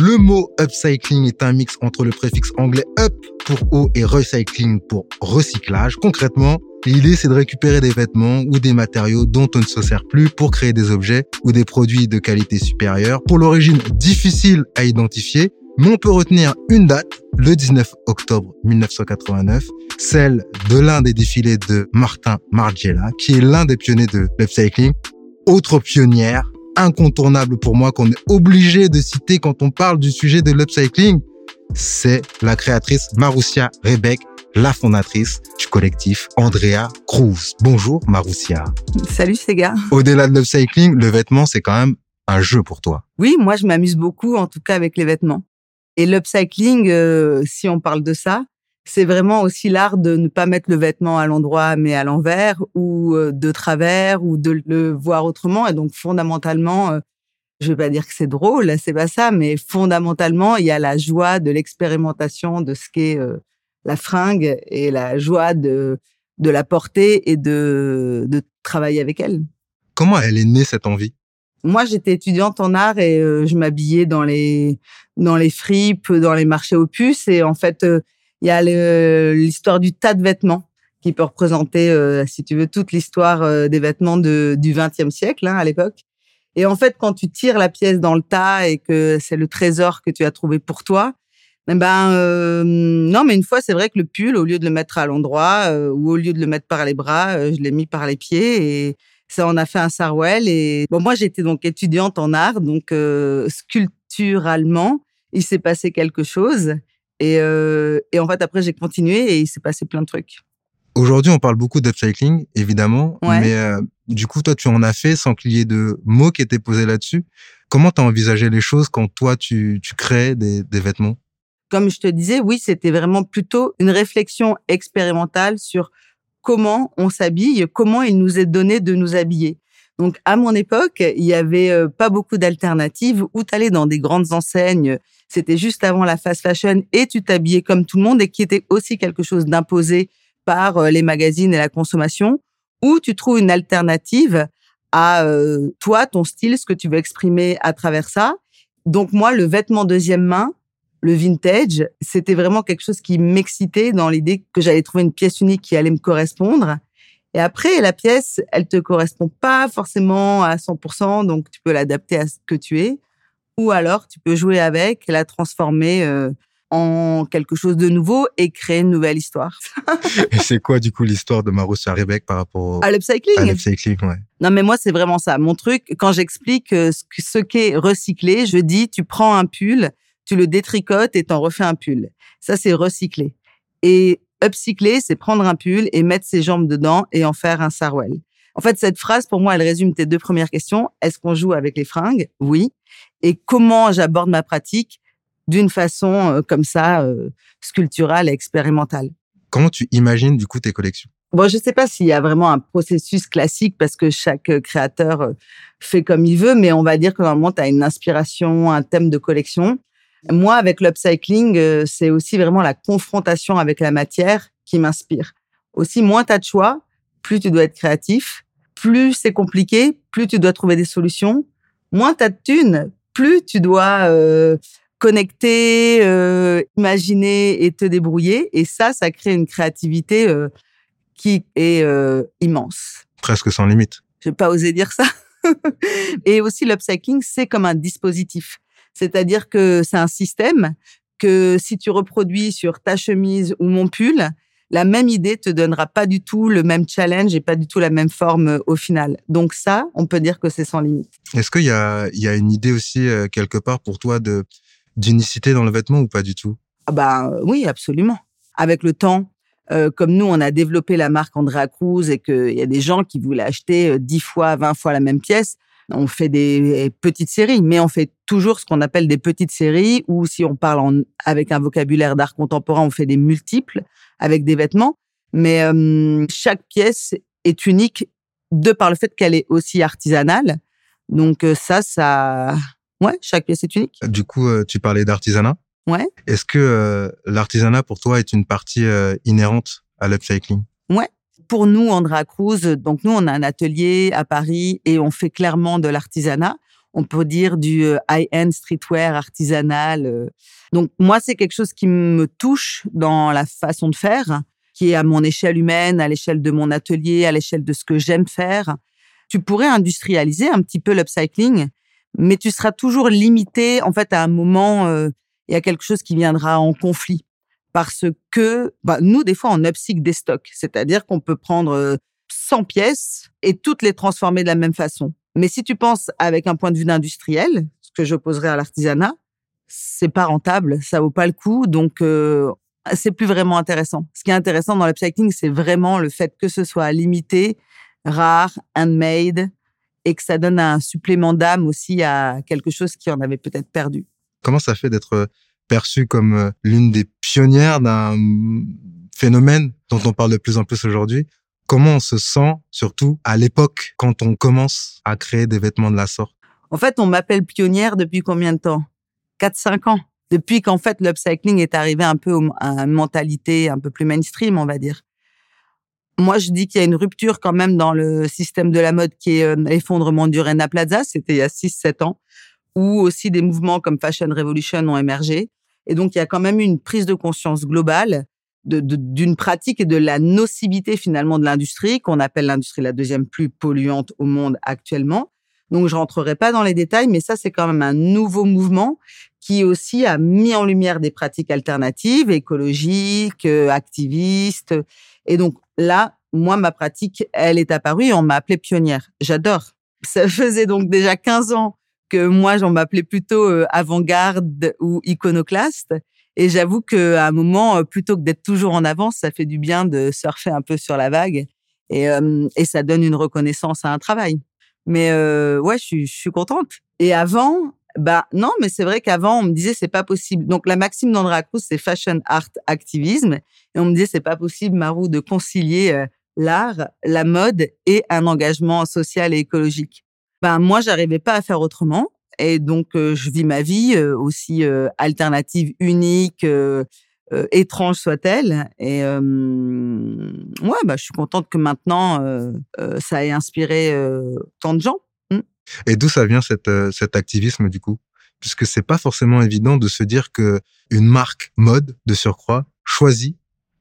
Le mot upcycling est un mix entre le préfixe anglais up pour eau et recycling pour recyclage. Concrètement, l'idée c'est de récupérer des vêtements ou des matériaux dont on ne se sert plus pour créer des objets ou des produits de qualité supérieure. Pour l'origine difficile à identifier, mais on peut retenir une date, le 19 octobre 1989, celle de l'un des défilés de Martin Margiela, qui est l'un des pionniers de l'upcycling. Autre pionnière, incontournable pour moi qu'on est obligé de citer quand on parle du sujet de l'upcycling, c'est la créatrice Marussia Rebeck, la fondatrice du collectif Andrea Cruz. Bonjour Marussia. Salut Sega. Au-delà de l'upcycling, le vêtement, c'est quand même un jeu pour toi. Oui, moi je m'amuse beaucoup, en tout cas avec les vêtements. Et l'upcycling, euh, si on parle de ça, c'est vraiment aussi l'art de ne pas mettre le vêtement à l'endroit mais à l'envers ou euh, de travers ou de le voir autrement. Et donc fondamentalement, euh, je vais pas dire que c'est drôle, c'est pas ça, mais fondamentalement, il y a la joie de l'expérimentation de ce qu'est euh, la fringue et la joie de de la porter et de de travailler avec elle. Comment elle est née cette envie? Moi, j'étais étudiante en art et je m'habillais dans les dans les fripes, dans les marchés aux puces et en fait il y a l'histoire du tas de vêtements qui peut représenter, euh, si tu veux, toute l'histoire euh, des vêtements de, du XXe siècle hein, à l'époque. Et en fait, quand tu tires la pièce dans le tas et que c'est le trésor que tu as trouvé pour toi, eh ben euh, non, mais une fois, c'est vrai que le pull, au lieu de le mettre à l'endroit ou au lieu de le mettre par les bras, je l'ai mis par les pieds et ça en a fait un sarwell. Et bon, moi, j'étais donc étudiante en art, donc sculpturalement, il s'est passé quelque chose. Et, euh, et en fait, après, j'ai continué et il s'est passé plein de trucs. Aujourd'hui, on parle beaucoup d'upcycling, évidemment. Mais euh, du coup, toi, tu en as fait sans qu'il y ait de mots qui étaient posés là-dessus. Comment tu as envisagé les choses quand toi, tu, tu crées des, des vêtements? Comme je te disais, oui, c'était vraiment plutôt une réflexion expérimentale sur comment on s'habille, comment il nous est donné de nous habiller. Donc, à mon époque, il y avait euh, pas beaucoup d'alternatives où tu allais dans des grandes enseignes c'était juste avant la fast fashion et tu t'habillais comme tout le monde et qui était aussi quelque chose d'imposé par euh, les magazines et la consommation, ou tu trouves une alternative à euh, toi, ton style, ce que tu veux exprimer à travers ça. Donc moi, le vêtement deuxième main, le vintage, c'était vraiment quelque chose qui m'excitait dans l'idée que j'allais trouver une pièce unique qui allait me correspondre. Et après, la pièce, elle te correspond pas forcément à 100%, donc tu peux l'adapter à ce que tu es ou alors tu peux jouer avec, la transformer euh, en quelque chose de nouveau et créer une nouvelle histoire. et c'est quoi du coup l'histoire de Marussia Rebeck par rapport à l'upcycling À l'upcycling, ouais. Non mais moi c'est vraiment ça. Mon truc, quand j'explique euh, ce qu'est recycler, je dis tu prends un pull, tu le détricotes et t'en refais un pull. Ça c'est recycler. Et upcycler, c'est prendre un pull et mettre ses jambes dedans et en faire un sarwell. En fait, cette phrase, pour moi, elle résume tes deux premières questions. Est-ce qu'on joue avec les fringues? Oui. Et comment j'aborde ma pratique d'une façon euh, comme ça, euh, sculpturale et expérimentale. Comment tu imagines du coup tes collections? Bon, je ne sais pas s'il y a vraiment un processus classique parce que chaque euh, créateur fait comme il veut, mais on va dire que normalement, tu as une inspiration, un thème de collection. Moi, avec l'upcycling, c'est aussi vraiment la confrontation avec la matière qui m'inspire. Aussi, moins tu as de choix, plus tu dois être créatif, plus c'est compliqué, plus tu dois trouver des solutions, moins tu as de thunes, plus tu dois euh, connecter, euh, imaginer et te débrouiller. Et ça, ça crée une créativité euh, qui est immense. Presque sans limite. Je vais pas oser dire ça. et aussi, l'upcycling, c'est comme un dispositif. C'est-à-dire que c'est un système que si tu reproduis sur ta chemise ou mon pull, la même idée te donnera pas du tout le même challenge et pas du tout la même forme euh, au final. Donc ça, on peut dire que c'est sans limite. Est-ce qu'il y a, il y a une idée aussi euh, quelque part pour toi de d'unicité dans le vêtement ou pas du tout? Ah bah oui, absolument. Avec le temps, euh, comme nous, on a développé la marque Andrea Cruz et qu'il y a des gens qui voulaient acheter 10 fois, 20 fois la même pièce, on fait des petites séries, mais on fait toujours ce qu'on appelle des petites séries ou si on parle en, avec un vocabulaire d'art contemporain, on fait des multiples avec des vêtements. Mais euh, chaque pièce est unique de par le fait qu'elle est aussi artisanale. Donc euh, ça, ça, ouais, chaque pièce est unique. Du coup, euh, tu parlais d'artisanat. Ouais. Est-ce que l'artisanat pour toi est une partie inhérente à l'upcycling? Ouais. Pour nous, Andrea Cruz, donc nous, on a un atelier à Paris et on fait clairement de l'artisanat. On peut dire du high-end streetwear artisanal. Donc moi, c'est quelque chose qui me touche dans la façon de faire, qui est à mon échelle humaine, à l'échelle de mon atelier, à l'échelle de ce que j'aime faire. Tu pourrais industrialiser un petit peu l'upcycling, mais tu seras toujours limité en fait à un moment euh, et à quelque chose qui viendra en conflit. Parce que bah, nous, des fois, on upcycle des stocks, c'est-à-dire qu'on peut prendre 100 pièces et toutes les transformer de la même façon. Mais si tu penses avec un point de vue d'industriel, ce que j'opposerais à l'artisanat, c'est pas rentable, ça vaut pas le coup, donc euh, c'est plus vraiment intéressant. Ce qui est intéressant dans l'upcycling, c'est vraiment le fait que ce soit limité, rare, handmade, et que ça donne un supplément d'âme aussi à quelque chose qui en avait peut-être perdu. Comment ça fait d'être euh, perçu comme euh, l'une des pionnières d'un phénomène dont on parle de plus en plus aujourd'hui Comment on se sent, surtout à l'époque, quand on commence à créer des vêtements de la sorte? En fait, on m'appelle pionnière depuis combien de temps? 4-5 ans. Depuis qu'en fait l'upcycling est arrivé un peu à une mentalité un peu plus mainstream, on va dire. Moi, je dis qu'il y a une rupture quand même dans le système de la mode qui est euh, l'effondrement du Rena Plaza, c'était il y a 6-7 ans, où aussi des mouvements comme Fashion Revolution ont émergé. Et donc, il y a quand même une prise de conscience globale d'une pratique et de la nocivité finalement de l'industrie, qu'on appelle l'industrie la deuxième plus polluante au monde actuellement. Donc, je rentrerai pas dans les détails, mais ça, c'est quand même un nouveau mouvement qui aussi a mis en lumière des pratiques alternatives, écologiques, euh, activistes. Et donc là, moi, ma pratique, elle est apparue on m'a appelée pionnière. J'adore. Ça faisait donc déjà 15 ans que moi, j'en m'appelais plutôt euh, avant-garde ou iconoclaste. Et j'avoue qu'à un moment, euh, plutôt que d'être toujours en avance, ça fait du bien de surfer un peu sur la vague et, et ça donne une reconnaissance à un travail. Mais ouais, je suis, je suis contente. Et avant, bah non, mais c'est vrai qu'avant on me disait c'est pas possible. Donc la maxime d'Andrea Cruz c'est fashion art activisme et on me disait c'est pas possible Marou de concilier euh, l'art, la mode et un engagement social et écologique. Ben moi j'arrivais pas à faire autrement et donc je vis ma vie aussi alternative, unique, étrange soit-elle et ouais bah je suis contente que maintenant ça ait inspiré tant de gens. Et d'où ça vient cet activisme du coup? Puisque c'est pas forcément évident de se dire que une marque mode de surcroît choisit,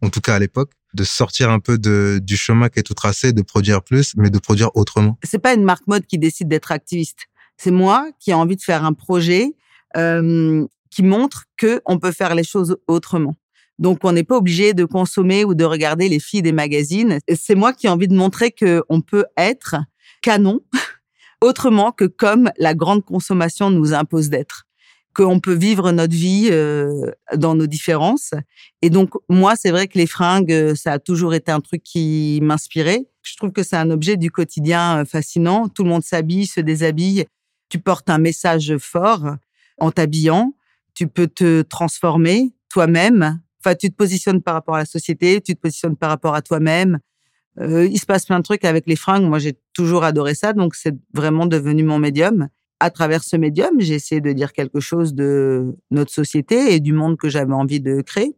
en tout cas à l'époque, de sortir un peu de, du chemin qui est tout tracé, de produire plus, mais de produire autrement. C'est pas une marque mode qui décide d'être activiste. C'est moi qui ai envie de faire un projet euh, qui montre que on peut faire les choses autrement. Donc, on n'est pas obligé de consommer ou de regarder les filles des magazines. C'est moi qui ai envie de montrer que on peut être canon autrement que comme la grande consommation nous impose d'être qu'on peut vivre notre vie euh, dans nos différences. Et donc, moi, c'est vrai que les fringues, euh, ça a toujours été un truc qui m'inspirait. Je trouve que c'est un objet du quotidien euh, fascinant. Tout le monde s'habille, se déshabille. Tu portes un message fort en t'habillant. Tu peux te transformer toi-même. Enfin, tu te positionnes par rapport à la société, tu te positionnes par rapport à toi-même. Euh, il se passe plein de trucs avec les fringues. Moi, j'ai toujours adoré ça, donc c'est vraiment devenu mon médium. À travers ce médium, j'ai essayé de dire quelque chose de notre société et du monde que j'avais envie de créer.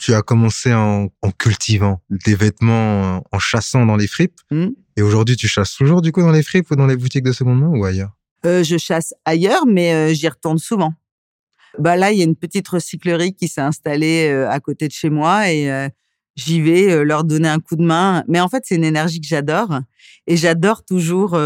Tu as commencé en, en cultivant des vêtements, en chassant dans les fripes. Hmm. Et aujourd'hui, tu chasses toujours du coup dans les fripes ou dans les boutiques de seconde main ou ailleurs? Euh, je chasse ailleurs, mais euh, j'y retourne souvent. Bah là, il y a une petite recyclerie qui s'est installée euh, à côté de chez moi et j'y vais leur donner un coup de main. Mais en fait, c'est une énergie que j'adore et j'adore toujours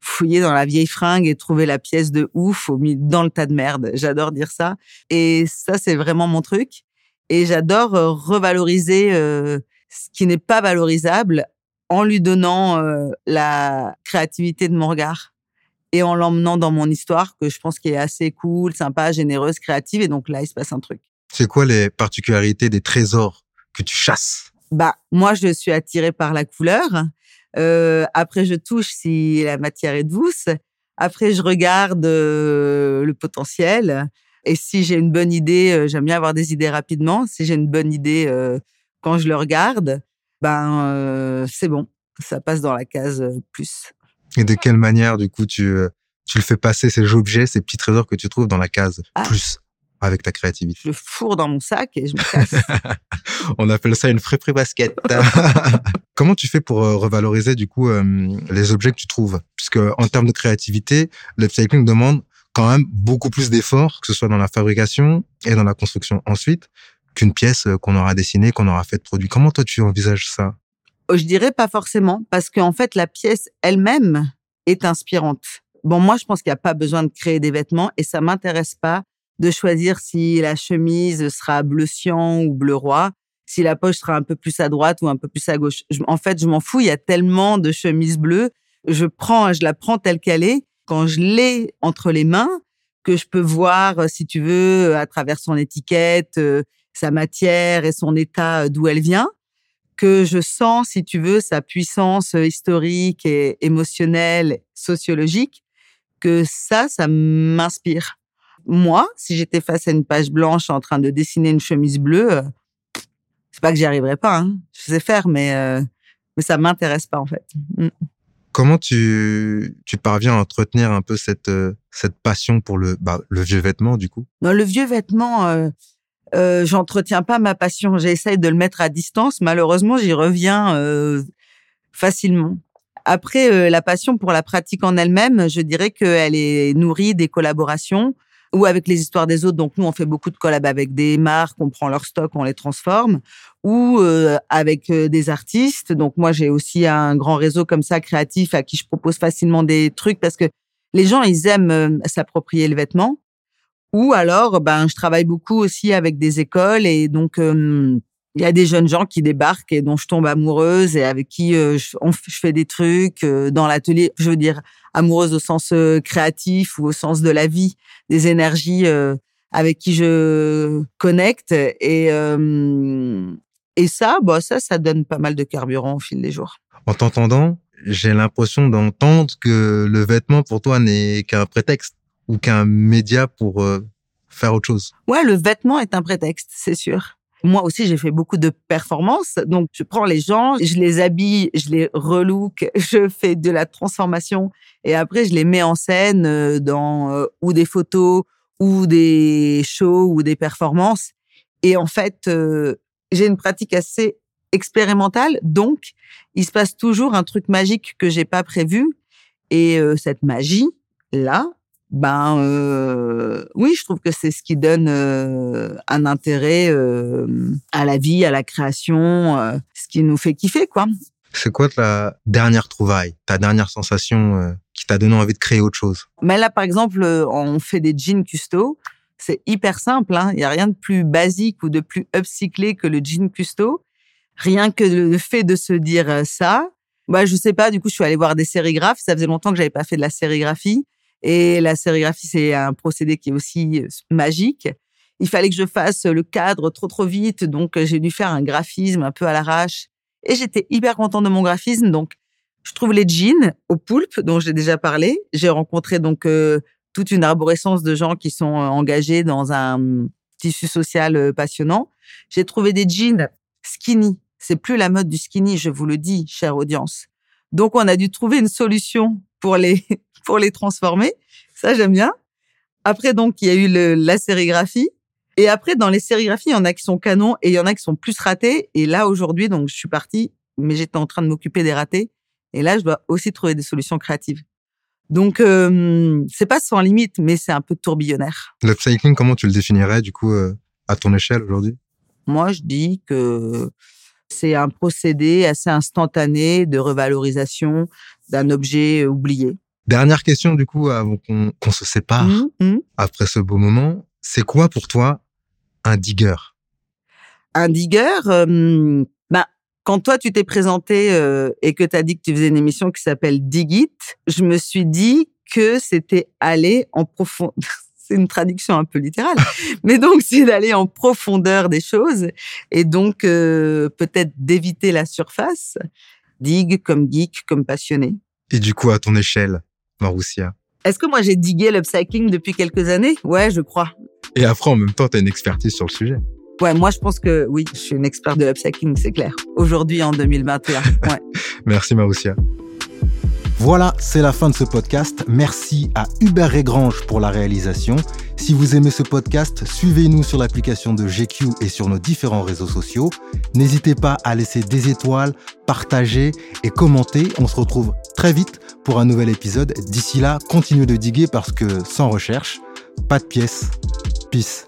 fouiller dans la vieille fringue et trouver la pièce de ouf au milieu dans le tas de merde. J'adore dire ça et ça, c'est vraiment mon truc. Et j'adore euh, revaloriser euh, ce qui n'est pas valorisable en lui donnant euh, la créativité de mon regard et en l'emmenant dans mon histoire que je pense qui est assez cool, sympa, généreuse, créative. Et donc là, il se passe un truc. C'est quoi les particularités des trésors que tu chasses? Bah, moi, je suis attirée par la couleur. Euh, après, je touche si la matière est douce. Après, je regarde euh, le potentiel. Et si j'ai une bonne idée, euh, j'aime bien avoir des idées rapidement. Si j'ai une bonne idée quand je le regarde, ben c'est bon, ça passe dans la case plus. Et de quelle manière, du coup, tu, tu le fais passer ces objets, ces petits trésors que tu trouves dans la case Ah. plus? Avec ta créativité Je le fourre dans mon sac et je me casse. On appelle ça une fripperie basket. Comment tu fais pour euh, revaloriser, du coup, euh, les objets que tu trouves? Puisque en termes de créativité, l'upcycling demande quand même beaucoup plus d'efforts, que ce soit dans la fabrication et dans la construction ensuite, qu'une pièce euh, qu'on aura dessinée, qu'on aura fait de produit. Comment toi, tu envisages ça? Je dirais pas forcément, parce qu'en fait, la pièce elle-même est inspirante. Bon, moi, je pense qu'il n'y a pas besoin de créer des vêtements et ça m'intéresse pas de choisir si la chemise sera bleu cyan ou bleu roi, si la poche sera un peu plus à droite ou un peu plus à gauche. En fait, je m'en fous. Il y a tellement de chemises bleues. Je prends, je la prends telle qu'elle est. Quand je l'ai entre les mains, que je peux voir, euh, si tu veux, à travers son étiquette, euh, sa matière et son état euh, d'où elle vient, que je sens, si tu veux, sa puissance historique et émotionnelle, sociologique, que ça, ça m'inspire. Moi, si j'étais face à une page blanche en train de dessiner une chemise bleue, euh, c'est pas que j'y arriverais pas. Hein. Je sais faire, mais euh, mais ça m'intéresse pas en fait. Mm. Comment tu, tu parviens à entretenir un peu cette, euh, cette passion pour le, bah, le vieux vêtement, du coup? Dans le vieux vêtement, euh, euh, j'entretiens pas ma passion. J'essaye de le mettre à distance. Malheureusement, j'y reviens euh, facilement. Après, euh, la passion pour la pratique en elle-même, je dirais qu'elle est nourrie des collaborations ou avec les histoires des autres. Donc nous, on fait beaucoup de collabs avec des marques, on prend leur stock, on les transforme, ou euh, avec euh, des artistes. Donc moi, j'ai aussi un grand réseau comme ça créatif à qui je propose facilement des trucs parce que les gens, ils aiment euh, s'approprier le vêtement. Ou alors, ben, je travaille beaucoup aussi avec des écoles et donc euh, il y a des jeunes gens qui débarquent et dont je tombe amoureuse et avec qui euh, je, on f- je fais des trucs euh, dans l'atelier. Je veux dire amoureuse au sens euh, créatif ou au sens de la vie, des énergies avec qui je connecte et euh, et ça, bah ça, ça donne pas mal de carburant au fil des jours. En t'entendant, j'ai l'impression d'entendre que le vêtement pour toi n'est qu'un prétexte ou qu'un média pour faire autre chose. Ouais, le vêtement est un prétexte, c'est sûr. Moi aussi, j'ai fait beaucoup de performances. Donc, je prends les gens, je les habille, je les relook, je fais de la transformation et après, je les mets en scène euh, dans euh, ou des photos ou des shows ou des performances. Et en fait, euh, j'ai une pratique assez expérimentale. Donc, il se passe toujours un truc magique que j'ai pas prévu. Et euh, cette magie, là, ben euh, oui, je trouve que c'est ce qui donne euh, un intérêt euh, à la vie, à la création, euh, ce qui nous fait kiffer, quoi. C'est quoi ta dernière trouvaille, ta dernière sensation euh, qui t'a donné envie de créer autre chose? Mais là, par exemple, on fait des jeans custo. C'est hyper simple. Hein. Il y a rien de plus basique ou de plus upcyclé que le jean custo. Rien que le fait de se dire euh, ça. Bah, je sais pas. Du coup, je suis allée voir des sérigraphes. Ça faisait longtemps que j'avais pas fait de la sérigraphie. Et la sérigraphie, c'est un procédé qui est aussi euh, magique. Il fallait que je fasse le cadre trop trop vite, donc euh, j'ai dû faire un graphisme un peu à l'arrache. Et j'étais hyper contente de mon graphisme, donc je trouve les jeans au poulpe dont j'ai déjà parlé. J'ai rencontré donc euh, toute une arborescence de gens qui sont euh, engagés dans un hum, tissu social euh, passionnant. J'ai trouvé des jeans skinny. C'est plus la mode du skinny, je vous le dis, chère audience. Donc on a dû trouver une solution pour les pour les transformer. Ça j'aime bien. Après donc il y a eu le, la sérigraphie Et après, dans les sérigraphies, il y en a qui sont canons et il y en a qui sont plus ratés. Et là, aujourd'hui, donc, je suis partie, mais j'étais en train de m'occuper des ratés. Et là, je dois aussi trouver des solutions créatives. Donc, euh, c'est pas sans limite, mais c'est un peu tourbillonnaire. L'upcycling, comment tu le définirais, du coup, euh, à ton échelle aujourd'hui? Moi, je dis que c'est un procédé assez instantané de revalorisation d'un objet oublié. Dernière question, du coup, avant qu'on se sépare, Mmh, mmh. après ce beau moment, c'est quoi pour toi un digger Un digger, euh, ben, quand toi, tu t'es présenté euh, et que tu as dit que tu faisais une émission qui s'appelle Dig It, je me suis dit que c'était aller en profondeur. c'est une traduction un peu littérale, mais donc c'est d'aller en profondeur des choses et donc euh, peut-être d'éviter la surface. Dig comme geek, comme passionné. Et du coup, à ton échelle, Maroussia Est-ce que moi j'ai digué l'upcycling depuis quelques années? Ouais, je crois. Et après, en même temps, tu as une expertise sur le sujet. Ouais, moi je pense que oui, je suis une experte de l'upcycling, c'est clair. Aujourd'hui, en 2021. Ouais. Merci Maroussia. Voilà, c'est la fin de ce podcast. Merci à Hubert Régrange pour la réalisation. Si vous aimez ce podcast, suivez-nous sur l'application de GQ et sur nos différents réseaux sociaux. N'hésitez pas à laisser des étoiles, partager et commenter. On se retrouve très vite pour un nouvel épisode. D'ici là, continuez de diguer parce que sans recherche, pas de pièces. Peace.